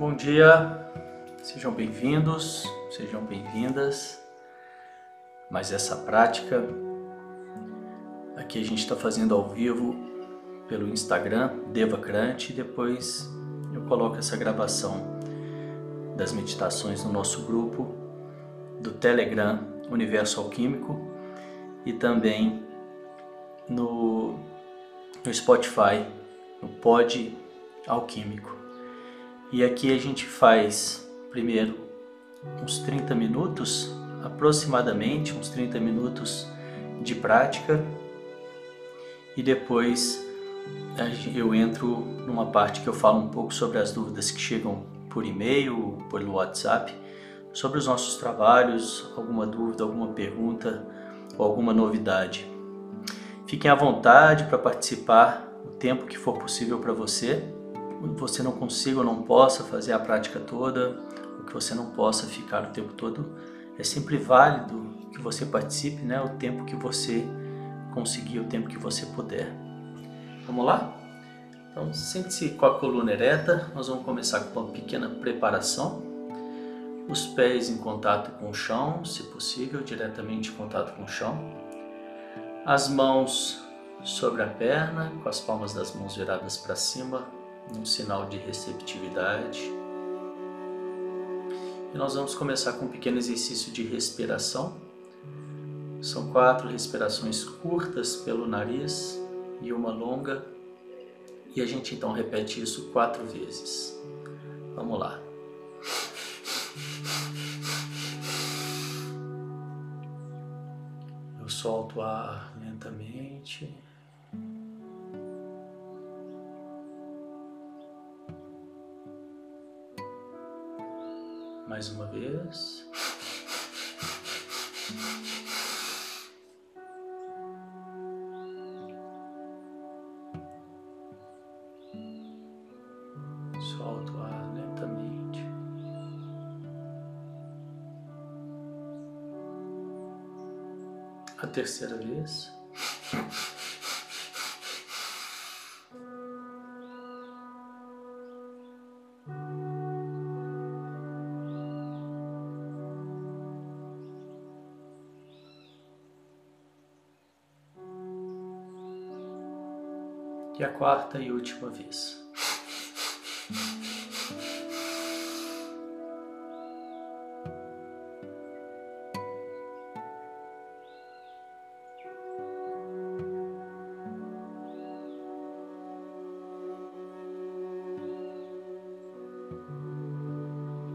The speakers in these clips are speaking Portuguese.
Bom dia, sejam bem-vindos, sejam bem-vindas. Mas essa prática aqui a gente está fazendo ao vivo pelo Instagram, Devacrante, e depois eu coloco essa gravação das meditações no nosso grupo do Telegram Universo Alquímico e também no, no Spotify, no Pod Alquímico. E aqui a gente faz primeiro uns 30 minutos, aproximadamente uns 30 minutos de prática e depois eu entro numa parte que eu falo um pouco sobre as dúvidas que chegam por e-mail, pelo WhatsApp, sobre os nossos trabalhos, alguma dúvida, alguma pergunta ou alguma novidade. Fiquem à vontade para participar o tempo que for possível para você você não consiga ou não possa fazer a prática toda, ou que você não possa ficar o tempo todo, é sempre válido que você participe, né? O tempo que você conseguir, o tempo que você puder. Vamos lá? Então, sente-se com a coluna ereta. Nós vamos começar com uma pequena preparação. Os pés em contato com o chão, se possível, diretamente em contato com o chão. As mãos sobre a perna, com as palmas das mãos viradas para cima, um sinal de receptividade. E nós vamos começar com um pequeno exercício de respiração. São quatro respirações curtas pelo nariz e uma longa. E a gente então repete isso quatro vezes. Vamos lá. Eu solto o ar lentamente. Mais uma vez. Solta o ar lentamente. A terceira vez. Quarta e última vez.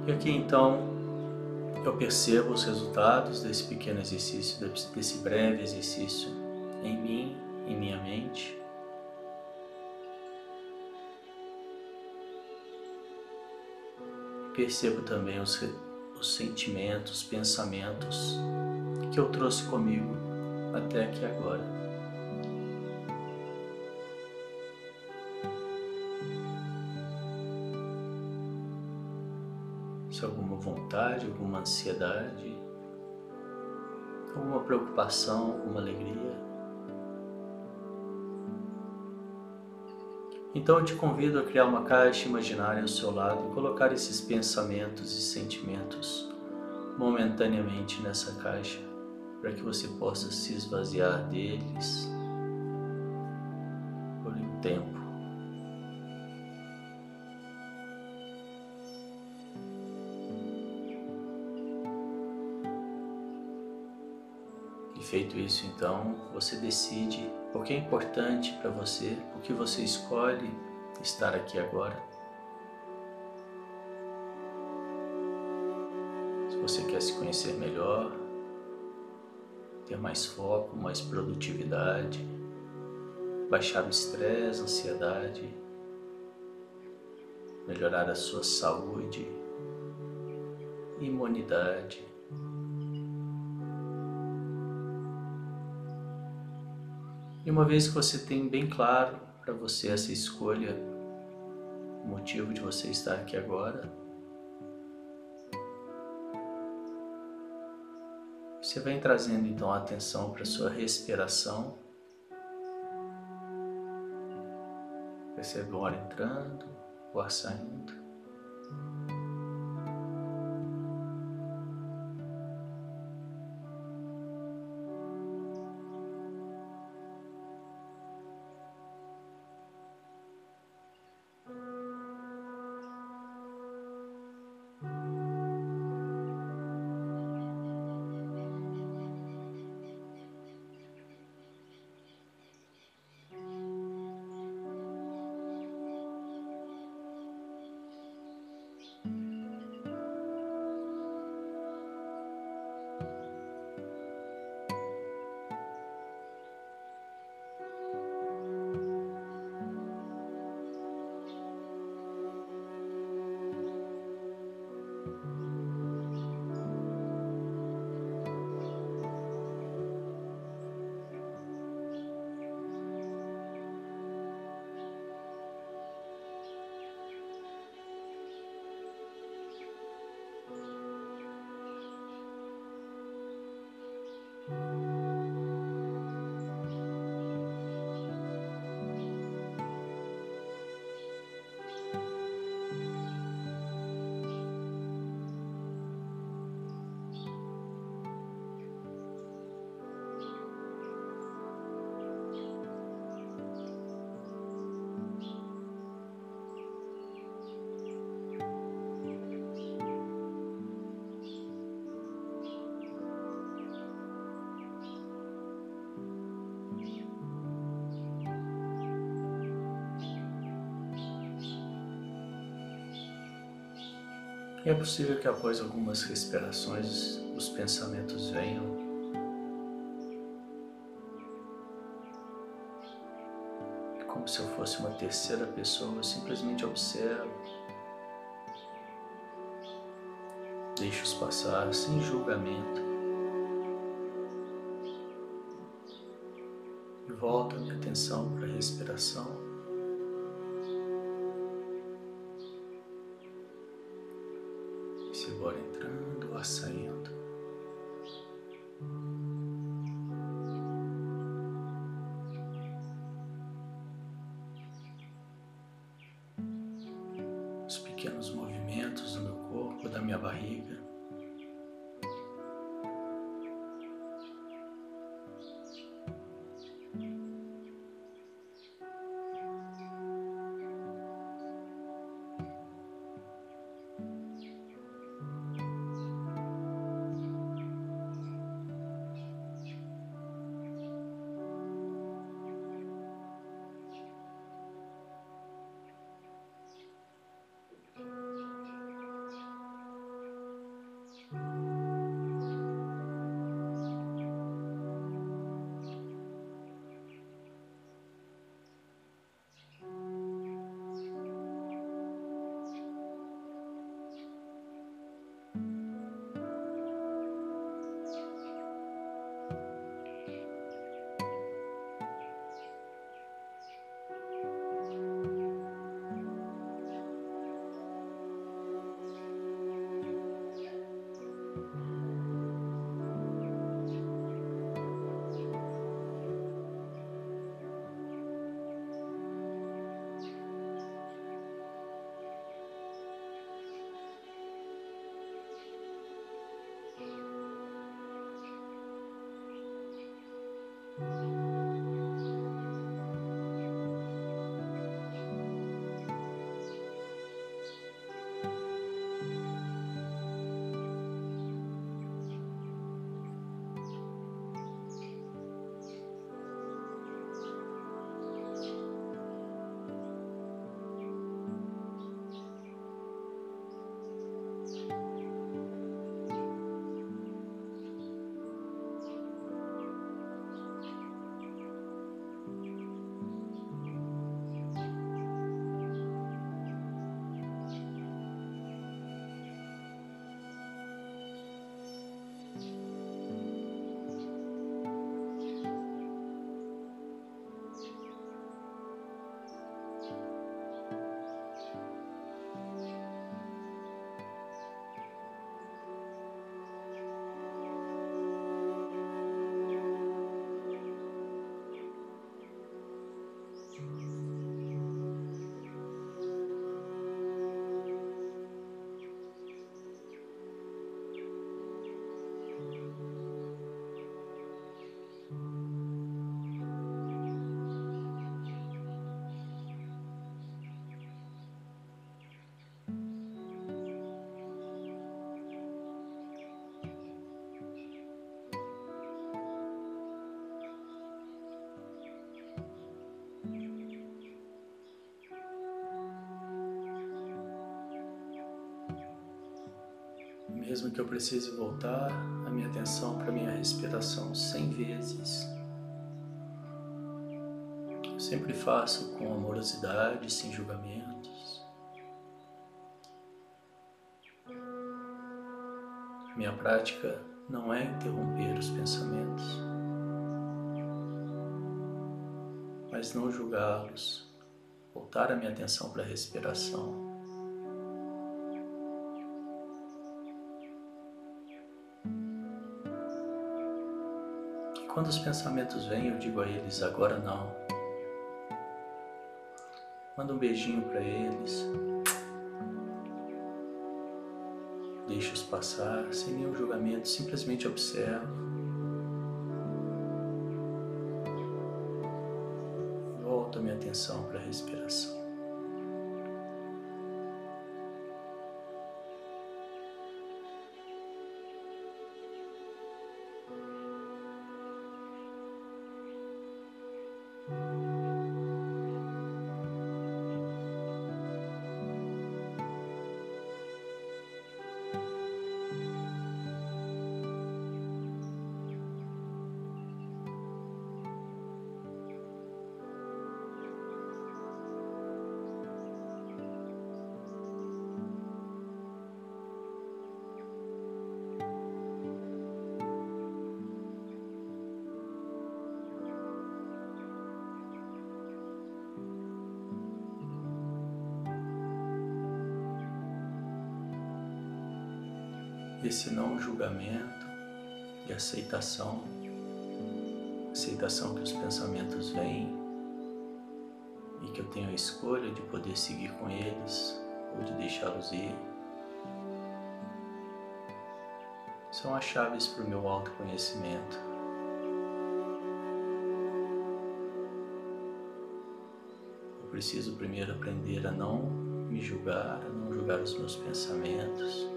E aqui então eu percebo os resultados desse pequeno exercício, desse breve exercício percebo também os, os sentimentos, pensamentos que eu trouxe comigo até aqui agora. Se alguma vontade, alguma ansiedade, alguma preocupação, alguma alegria. Então eu te convido a criar uma caixa imaginária ao seu lado e colocar esses pensamentos e sentimentos momentaneamente nessa caixa, para que você possa se esvaziar deles por um tempo. E feito isso, então, você decide porque é importante para você, porque você escolhe estar aqui agora. Se você quer se conhecer melhor, ter mais foco, mais produtividade, baixar o estresse, ansiedade, melhorar a sua saúde, imunidade, E uma vez que você tem bem claro para você essa escolha, o motivo de você estar aqui agora, você vem trazendo então a atenção para a sua respiração. Percebe o ar entrando, o ar saindo. E é possível que após algumas respirações os pensamentos venham. Como se eu fosse uma terceira pessoa, eu simplesmente observo. Deixo-os passar sem julgamento. E volto a minha atenção para a respiração. Pequenos movimentos do meu corpo, da minha barriga. Mesmo que eu precise voltar a minha atenção para minha respiração cem vezes, eu sempre faço com amorosidade, sem julgamentos. Minha prática não é interromper os pensamentos, mas não julgá-los, voltar a minha atenção para a respiração. Quando os pensamentos vêm, eu digo a eles: agora não. Manda um beijinho para eles. Deixa-os passar sem nenhum julgamento, simplesmente observo. Julgamento e aceitação, aceitação que os pensamentos vêm e que eu tenho a escolha de poder seguir com eles ou de deixá-los ir, são as chaves para o meu autoconhecimento. Eu preciso primeiro aprender a não me julgar, a não julgar os meus pensamentos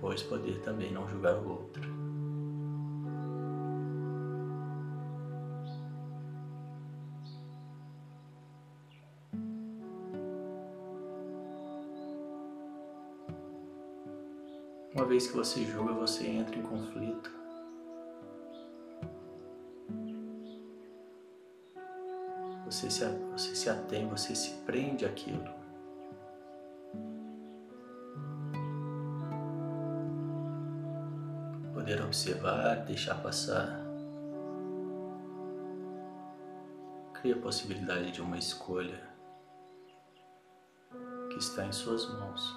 depois poder também não julgar o outro. Uma vez que você julga, você entra em conflito. Você se, você se atém, você se prende àquilo. Observar, deixar passar. Cria a possibilidade de uma escolha que está em suas mãos.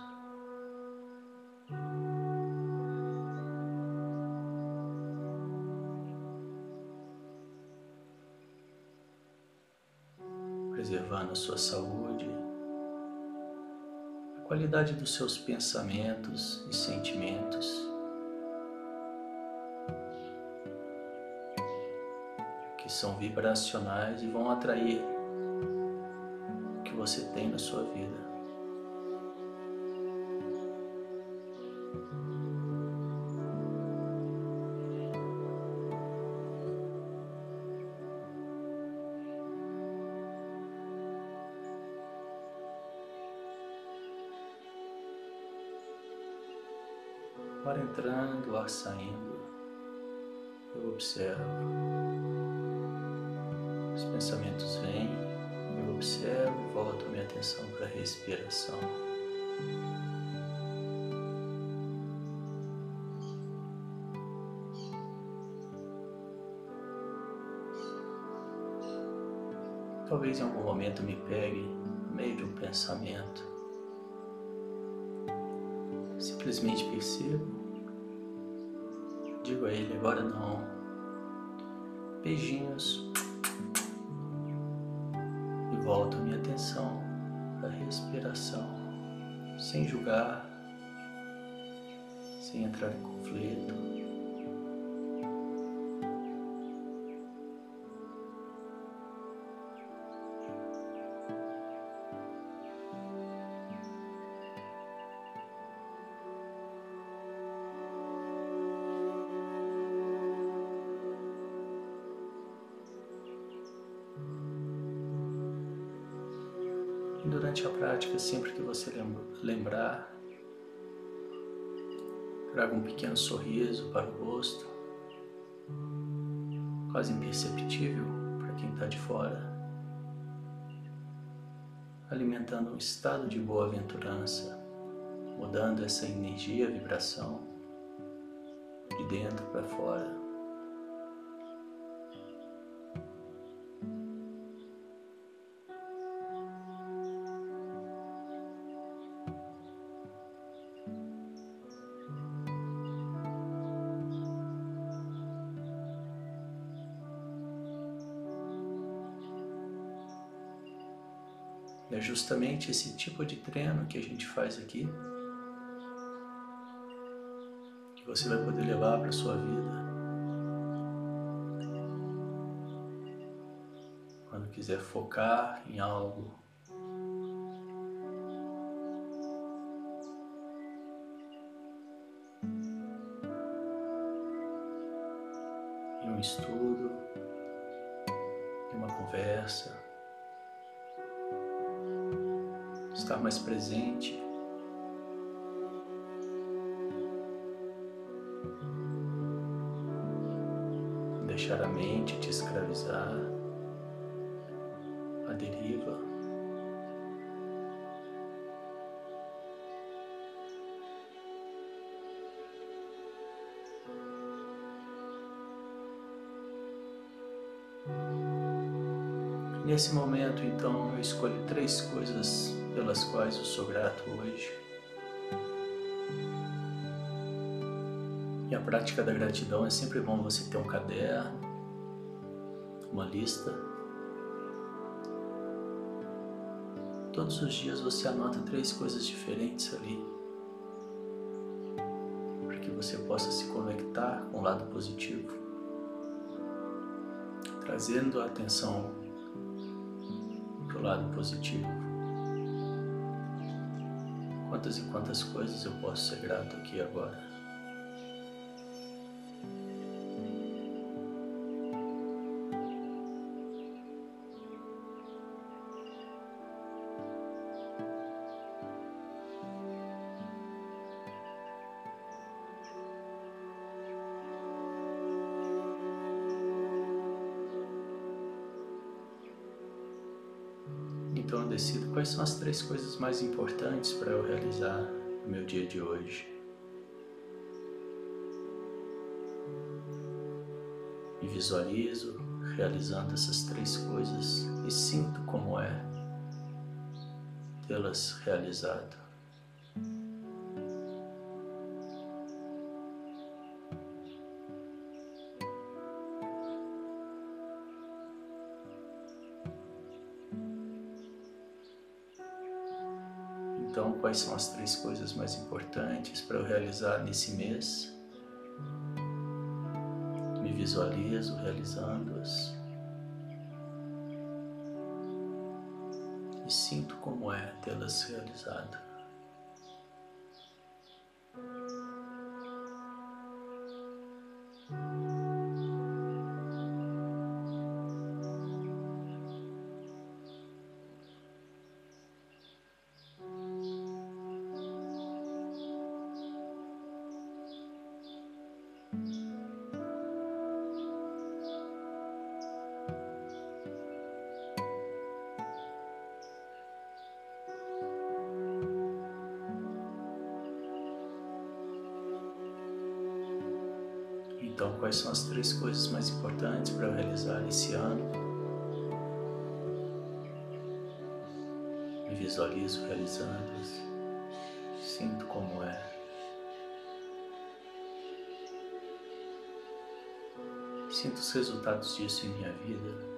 Preservando a sua saúde, a qualidade dos seus pensamentos e sentimentos. São vibracionais e vão atrair o que você tem na sua vida. Volto a minha atenção para a respiração, sem julgar, sem entrar em conflito. Prática, sempre que você lembrar, traga um pequeno sorriso para o rosto, quase imperceptível para quem está de fora, alimentando um estado de boa-aventurança, mudando essa energia, vibração de dentro para fora. É justamente esse tipo de treino que a gente faz aqui que você vai poder levar para a sua vida. Quando quiser focar em algo eu sou grato hoje. E a prática da gratidão é sempre bom você ter um caderno, uma lista. Todos os dias você anota três coisas diferentes ali, para que você possa se conectar com o lado positivo, trazendo a atenção para o lado positivo. Quantas e quantas coisas eu posso ser grato aqui agora. Quais são as três coisas mais importantes para eu realizar no meu dia de hoje. Me visualizo realizando essas três coisas e sinto como é tê-las realizado. Então, quais são as três coisas mais importantes para eu realizar nesse mês? Me visualizo realizando-as e sinto como é tê-las realizado. Mais importantes para realizar esse ano? Me visualizo realizando-as, sinto como é. Sinto os resultados disso em minha vida,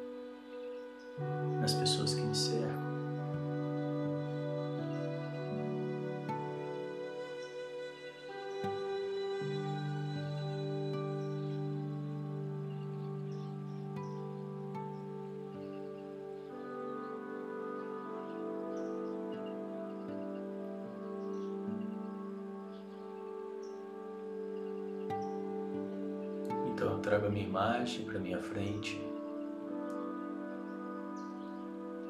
trago a minha imagem para minha frente,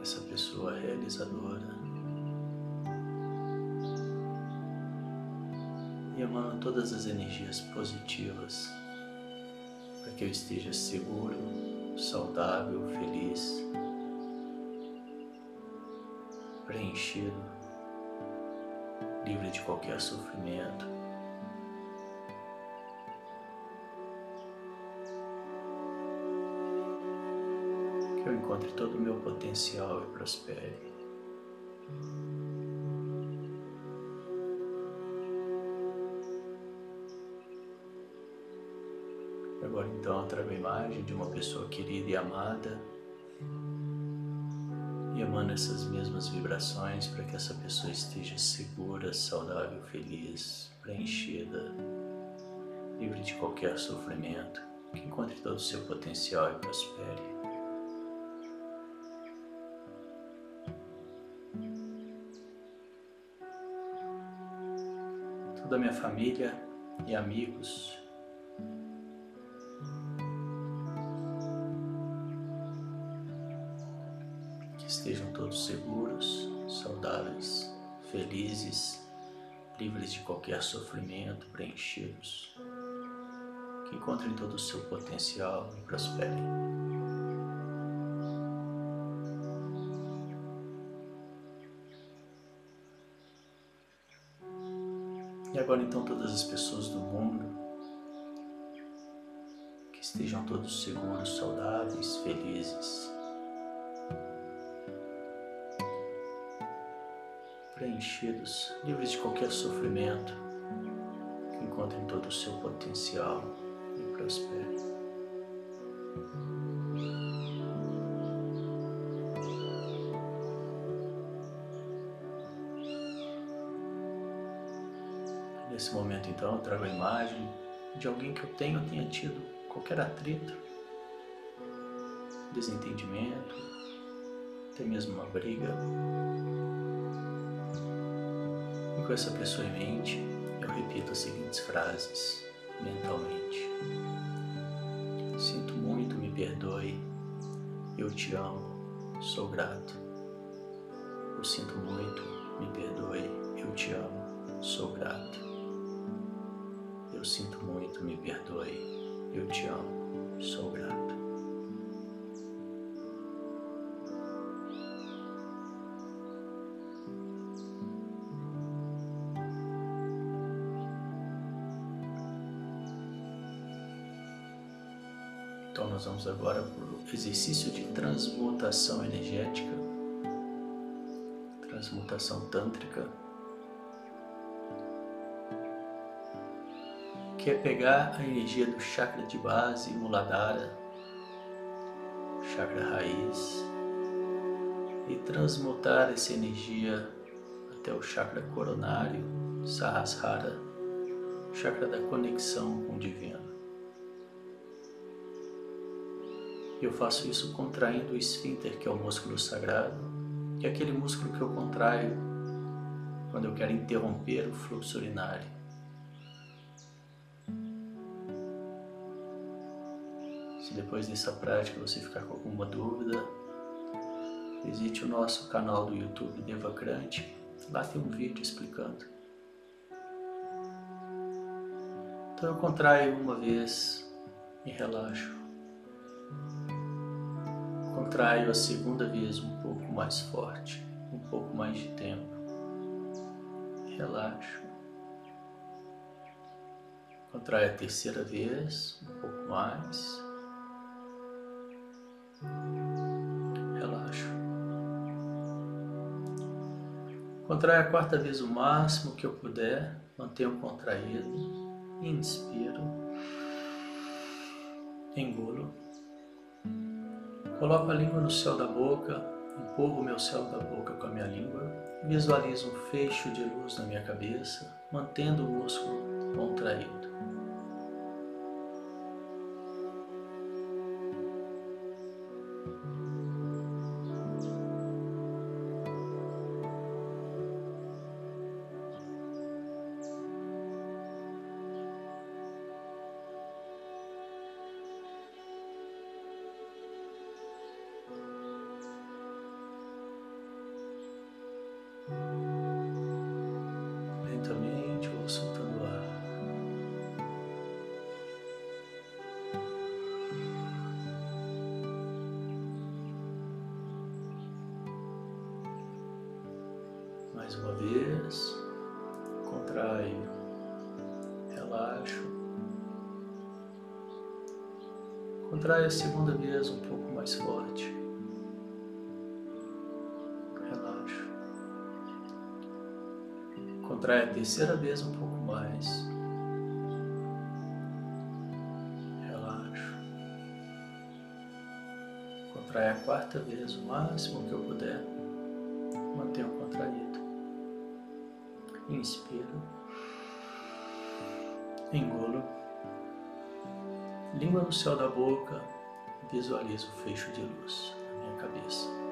essa pessoa realizadora, e emano todas as energias positivas para que eu esteja seguro, saudável, feliz, preenchido, livre de qualquer sofrimento. Encontre todo o meu potencial e prospere. Agora então trago a imagem de uma pessoa querida e amada e emana essas mesmas vibrações para que essa pessoa esteja segura, saudável, feliz, preenchida, livre de qualquer sofrimento, que encontre todo o seu potencial e prospere. Toda a minha família e amigos estejam todos seguros, saudáveis, felizes, livres de qualquer sofrimento, preenchidos, que encontrem todo o seu potencial e prosperem. Agora então todas as pessoas do mundo que estejam todos seguros, saudáveis, felizes, preenchidos, livres de qualquer sofrimento, que encontrem todo o seu potencial e prosperem. Nesse momento, então, eu trago a imagem de alguém que eu tenho ou tenha tido qualquer atrito, desentendimento, até mesmo uma briga com essa pessoa em mente, eu repito as seguintes frases mentalmente. Sinto muito, me perdoe, eu te amo, sou grato. Eu sinto muito, me perdoe, eu te amo, sou grato. Sinto muito, me perdoe, eu te amo, sou grato. Então nós vamos agora para o exercício de transmutação energética, transmutação tântrica, que é pegar a energia do chakra de base, Muladhara, chakra raiz, e transmutar essa energia até o chakra coronário, Sahasrara, chakra da conexão com o divino. Eu faço isso contraindo o esfíncter, que é o músculo sagrado, que é aquele músculo que eu contraio quando eu quero interromper o fluxo urinário. Depois dessa prática você ficar com alguma dúvida, visite o nosso canal do YouTube Devacrante. Lá tem um vídeo explicando. Então eu contraio uma vez e relaxo contraio a segunda vez um pouco mais forte, um pouco mais de tempo. Relaxo. Contrai a terceira vez, um pouco mais. Relaxo. Contrai a quarta vez o máximo que eu puder, mantenho contraído. Inspiro. Engulo. Coloco a língua no céu da boca, empurro o meu céu da boca com a minha língua, visualizo um fecho de luz na minha cabeça, mantendo o músculo contraído. Quarta vez, o máximo que eu puder. Mantenha contraído. Inspiro. Engulo. Língua no céu da boca. Visualizo o fecho de luz na minha cabeça.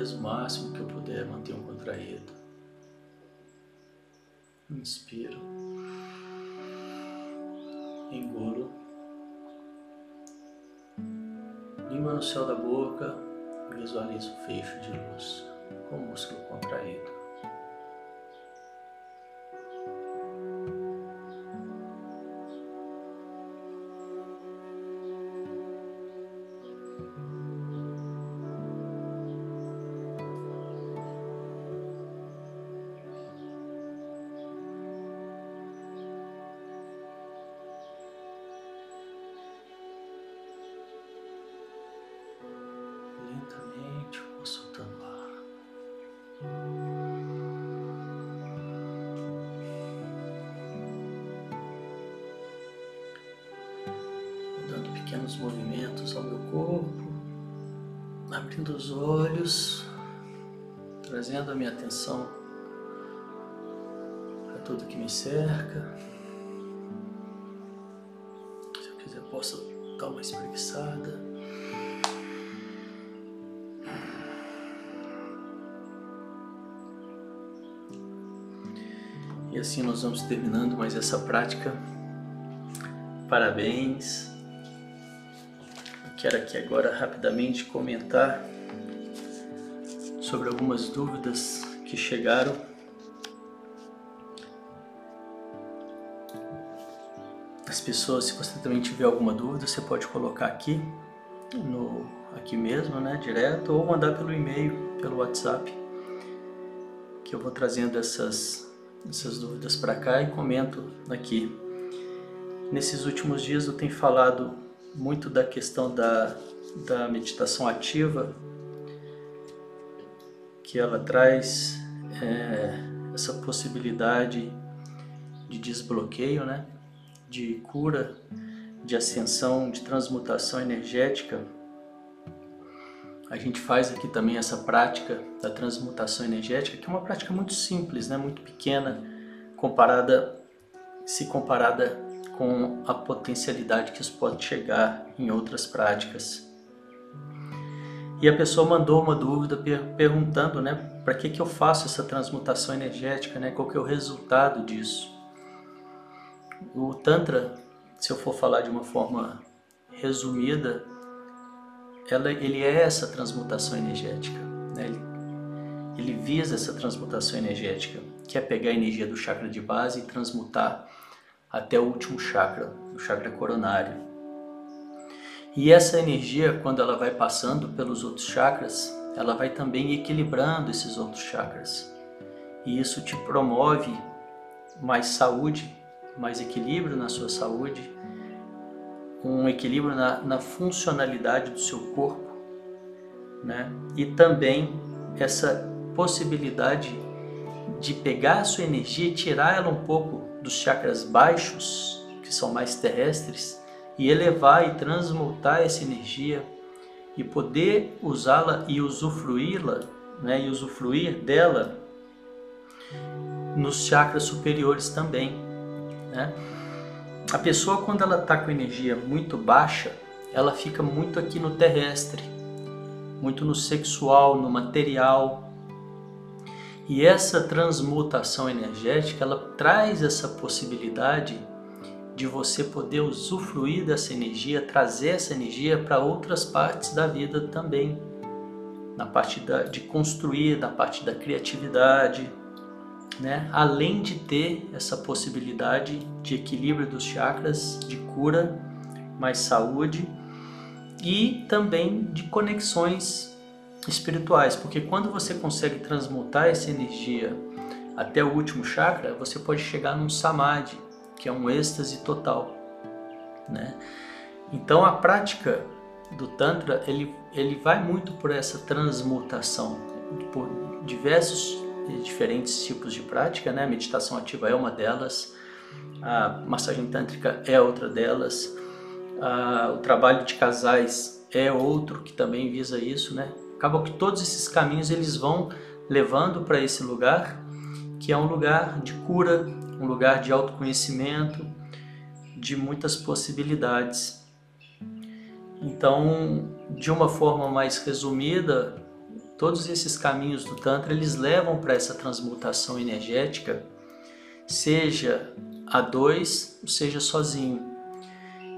O máximo que eu puder, mantenha um contraído. Inspiro. Engulo. Língua no céu da boca. Visualizo o fecho de luz com o músculo contraído. E assim nós vamos terminando mais essa prática. Parabéns. Quero aqui agora rapidamente comentar sobre algumas dúvidas que chegaram. As pessoas, se você também tiver alguma dúvida, você pode colocar aqui no aqui mesmo, né, direto, ou mandar pelo e-mail, pelo WhatsApp, que eu vou trazendo essas essas dúvidas para cá e comento aqui. Nesses últimos dias eu tenho falado muito da questão da, da meditação ativa, que ela traz é, essa possibilidade de desbloqueio, né? de cura, de ascensão, de transmutação energética. A gente faz aqui também essa prática da transmutação energética, que é uma prática muito simples, né? muito pequena, comparada, se comparada com a potencialidade que isso pode chegar em outras práticas. E a pessoa mandou uma dúvida per perguntando, né, para que que eu faço essa transmutação energética, né? Qual que é o resultado disso? O tantra, se eu for falar de uma forma resumida, ela, ele é essa transmutação energética, né? Ele, ele visa essa transmutação energética, que é pegar a energia do chakra de base e transmutar até o último chakra, o chakra coronário. E essa energia, quando ela vai passando pelos outros chakras, ela vai também equilibrando esses outros chakras. E isso te promove mais saúde, mais equilíbrio na sua saúde, um equilíbrio na, na funcionalidade do seu corpo, né? E também essa possibilidade de pegar a sua energia e tirar ela um pouco dos chakras baixos, que são mais terrestres, e elevar e transmutar essa energia e poder usá-la e usufruí-la, né, e usufruir dela nos chakras superiores também. Né? A pessoa, quando ela está com energia muito baixa, ela fica muito aqui no terrestre, muito no sexual, no material. E essa transmutação energética, ela traz essa possibilidade de você poder usufruir dessa energia, trazer essa energia para outras partes da vida também. Na parte da, de construir, na parte da criatividade, né? além de ter essa possibilidade de equilíbrio dos chakras, de cura, mais saúde e também de conexões espirituais, porque quando você consegue transmutar essa energia até o último chakra, você pode chegar num samadhi, que é um êxtase total, né? Então a prática do tantra ele ele vai muito por essa transmutação, por diversos e diferentes tipos de prática, né? A meditação ativa é uma delas, a massagem tântrica é outra delas, a, o trabalho de casais é outro que também visa isso, né? Acaba que todos esses caminhos eles vão levando para esse lugar que é um lugar de cura, um lugar de autoconhecimento, de muitas possibilidades. Então, de uma forma mais resumida, todos esses caminhos do Tantra eles levam para essa transmutação energética, seja a dois, seja sozinho.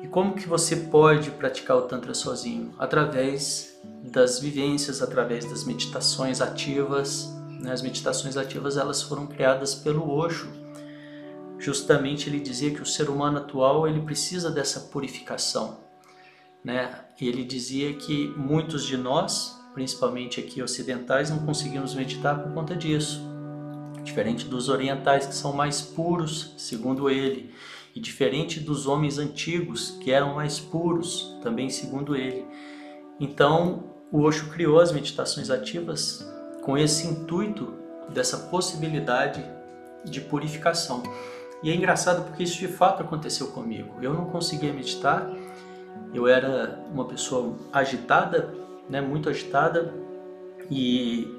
E como que você pode praticar o Tantra sozinho? Através das vivências, através das meditações ativas. Né? As meditações ativas elas foram criadas pelo Osho justamente ele dizia que o ser humano atual ele precisa dessa purificação, né? E ele dizia que muitos de nós, principalmente aqui ocidentais, não conseguimos meditar por conta disso. Diferente dos orientais que são mais puros, segundo ele, e diferente dos homens antigos que eram mais puros, também segundo ele. Então, o Osho criou as meditações ativas com esse intuito dessa possibilidade de purificação. E é engraçado porque isso de fato aconteceu comigo. Eu não conseguia meditar, eu era uma pessoa agitada, né, muito agitada, e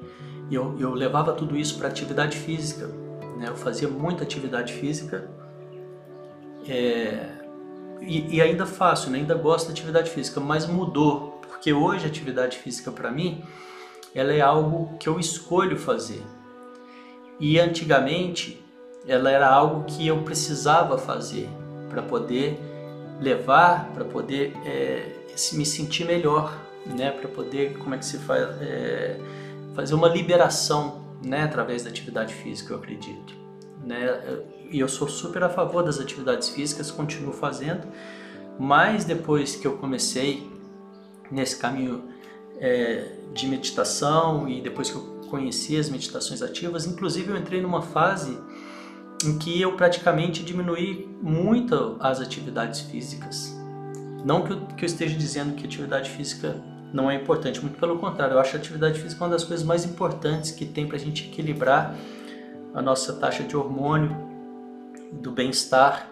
eu, eu levava tudo isso para atividade física. Né, eu fazia muita atividade física é, e, e, ainda faço, né, ainda gosto da atividade física, mas mudou, porque hoje a atividade física para mim ela é algo que eu escolho fazer. E antigamente ela era algo que eu precisava fazer para poder levar, para poder é, me sentir melhor, né? Para poder, como é que se faz, é, fazer uma liberação, né? Através da atividade física, eu acredito, né? E eu sou super a favor das atividades físicas, continuo fazendo, mas depois que eu comecei nesse caminho é, de meditação e depois que eu conheci as meditações ativas, inclusive eu entrei numa fase em que eu praticamente diminuí muito as atividades físicas. Não que eu, que eu esteja dizendo que atividade física não é importante, muito pelo contrário, eu acho a atividade física uma das coisas mais importantes que tem para a gente equilibrar a nossa taxa de hormônio, do bem-estar.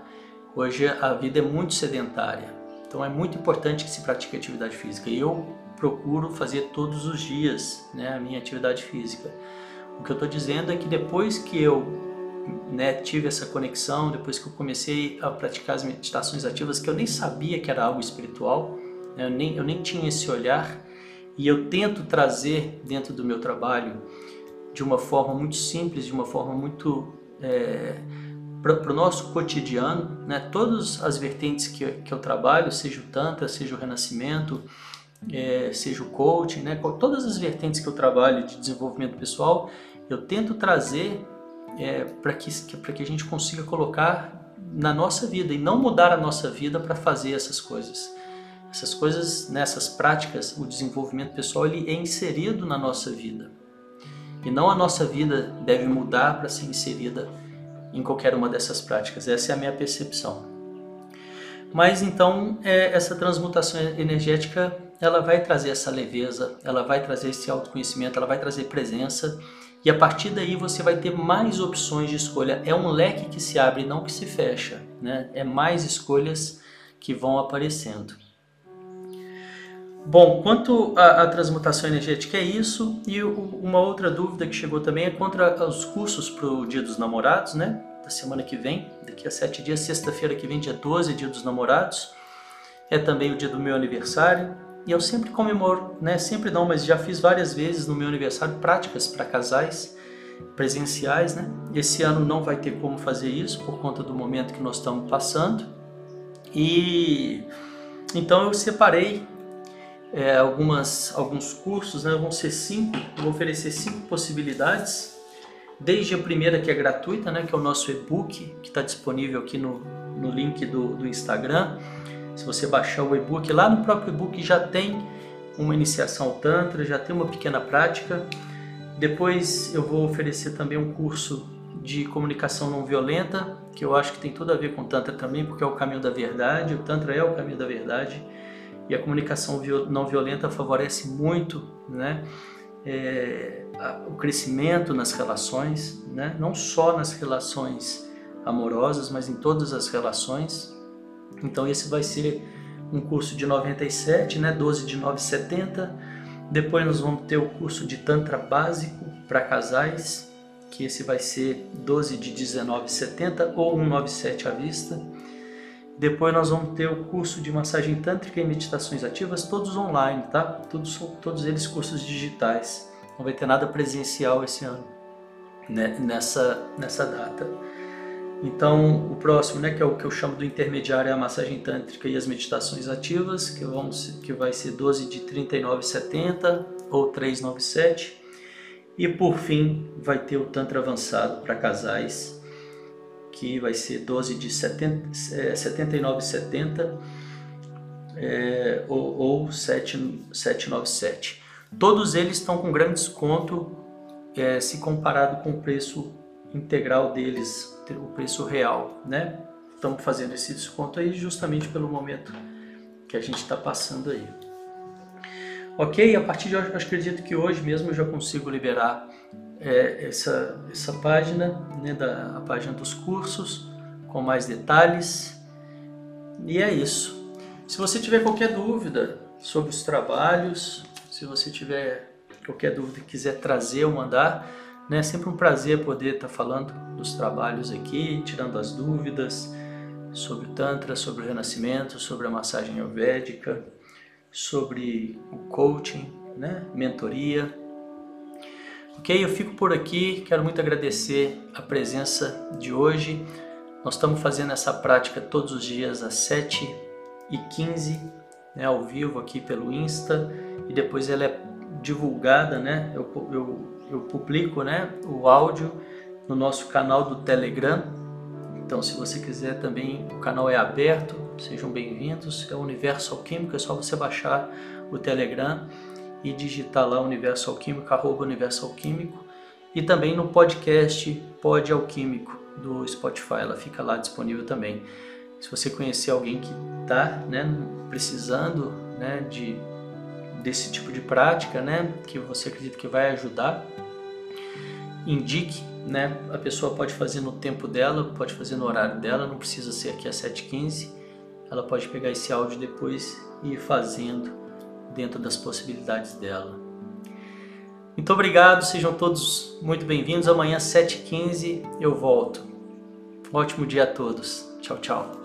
Hoje a vida é muito sedentária, então é muito importante que se pratique atividade física. Eu procuro fazer todos os dias né, a minha atividade física. O que eu estou dizendo é que depois que eu né, tive essa conexão depois que eu comecei a praticar as meditações ativas, que eu nem sabia que era algo espiritual, eu, nem, eu nem tinha esse olhar, e eu tento trazer dentro do meu trabalho de uma forma muito simples, de uma forma muito é, para o nosso cotidiano, né, todas as vertentes que, que eu trabalho, seja o Tantra, seja o Renascimento, é, seja o coaching, né, todas as vertentes que eu trabalho de desenvolvimento pessoal, eu tento trazer é, para que, que a gente consiga colocar na nossa vida e não mudar a nossa vida para fazer essas coisas. Essas coisas, nessas práticas, o desenvolvimento pessoal ele é inserido na nossa vida. E não a nossa vida deve mudar para ser inserida em qualquer uma dessas práticas. Essa é a minha percepção. Mas então, é, essa transmutação energética ela vai trazer essa leveza, ela vai trazer esse autoconhecimento, ela vai trazer presença e a partir daí você vai ter mais opções de escolha. É um leque que se abre, não que se fecha, né? É mais escolhas que vão aparecendo. Bom, quanto à, transmutação energética é isso, e uma outra dúvida que chegou também é contra os cursos para o Dia dos Namorados, né? Da semana que vem, daqui a sete dias, sexta-feira que vem, dia 12, Dia dos Namorados. É também o dia do meu aniversário, e eu sempre comemoro, né? Sempre não, mas já fiz várias vezes no meu aniversário práticas para casais presenciais, né? Esse ano não vai ter como fazer isso por conta do momento que nós estamos passando. E então eu separei é, algumas, alguns cursos, né? vão ser cinco, vou oferecer cinco possibilidades, desde a primeira que é gratuita, né? que é o nosso e-book, que está disponível aqui no, no link do, do Instagram. Se você baixar o e-book, lá no próprio e-book já tem uma iniciação ao Tantra, já tem uma pequena prática. Depois eu vou oferecer também um curso de comunicação não violenta, que eu acho que tem tudo a ver com Tantra também, porque é o caminho da verdade, o Tantra é o caminho da verdade e a comunicação não violenta favorece muito né, é, o crescimento nas relações, né, não só nas relações amorosas, mas em todas as relações. Então esse vai ser um curso de 97, né, 12 de 970. Depois nós vamos ter o curso de Tantra básico para casais, que esse vai ser 12 de 1970 ou 197 à vista. Depois nós vamos ter o curso de massagem tântrica e meditações ativas, todos online, tá? Todos, todos eles cursos digitais. Não vai ter nada presencial esse ano, né? nessa, nessa data. Então, o próximo, né, que é o que eu chamo do intermediário, é a massagem tântrica e as meditações ativas, que, vamos, que vai ser 12 de 39,70 ou 397. E por fim, vai ter o Tantra avançado para casais, que vai ser 12 de 79,70 é, é, ou, ou 797. Todos eles estão com grande desconto é, se comparado com o preço integral deles, o preço real, né? Estamos fazendo esse desconto aí justamente pelo momento que a gente está passando aí. Ok, a partir de hoje, eu acredito que hoje mesmo eu já consigo liberar é, essa, essa página, né, da, a página dos cursos, com mais detalhes. E é isso. Se você tiver qualquer dúvida sobre os trabalhos, se você tiver qualquer dúvida quiser trazer ou mandar, né, é sempre um prazer poder estar falando dos trabalhos aqui, tirando as dúvidas sobre o Tantra, sobre o Renascimento, sobre a massagem ayurvédica, sobre o coaching, né, mentoria. Ok, eu fico por aqui. Quero muito agradecer a presença de hoje. Nós estamos fazendo essa prática todos os dias às 7h15, né, ao vivo aqui pelo Insta, e depois ela é divulgada, né? Eu, eu, eu publico né, o áudio no nosso canal do Telegram. Então, se você quiser também, o canal é aberto, sejam bem-vindos. É o Universo Alquímico, é só você baixar o Telegram e digitar lá Universo Alquímico, arroba Universo Alquímico. E também no podcast Pod Alquímico do Spotify, ela fica lá disponível também. Se você conhecer alguém que está né, precisando né, de, desse tipo de prática, né, que você acredita que vai ajudar, indique, né, a pessoa pode fazer no tempo dela, pode fazer no horário dela, não precisa ser aqui às 7h15, ela pode pegar esse áudio depois e ir fazendo dentro das possibilidades dela. Muito obrigado, sejam todos muito bem-vindos. Amanhã, 7h15, eu volto. Um ótimo dia a todos. Tchau, tchau.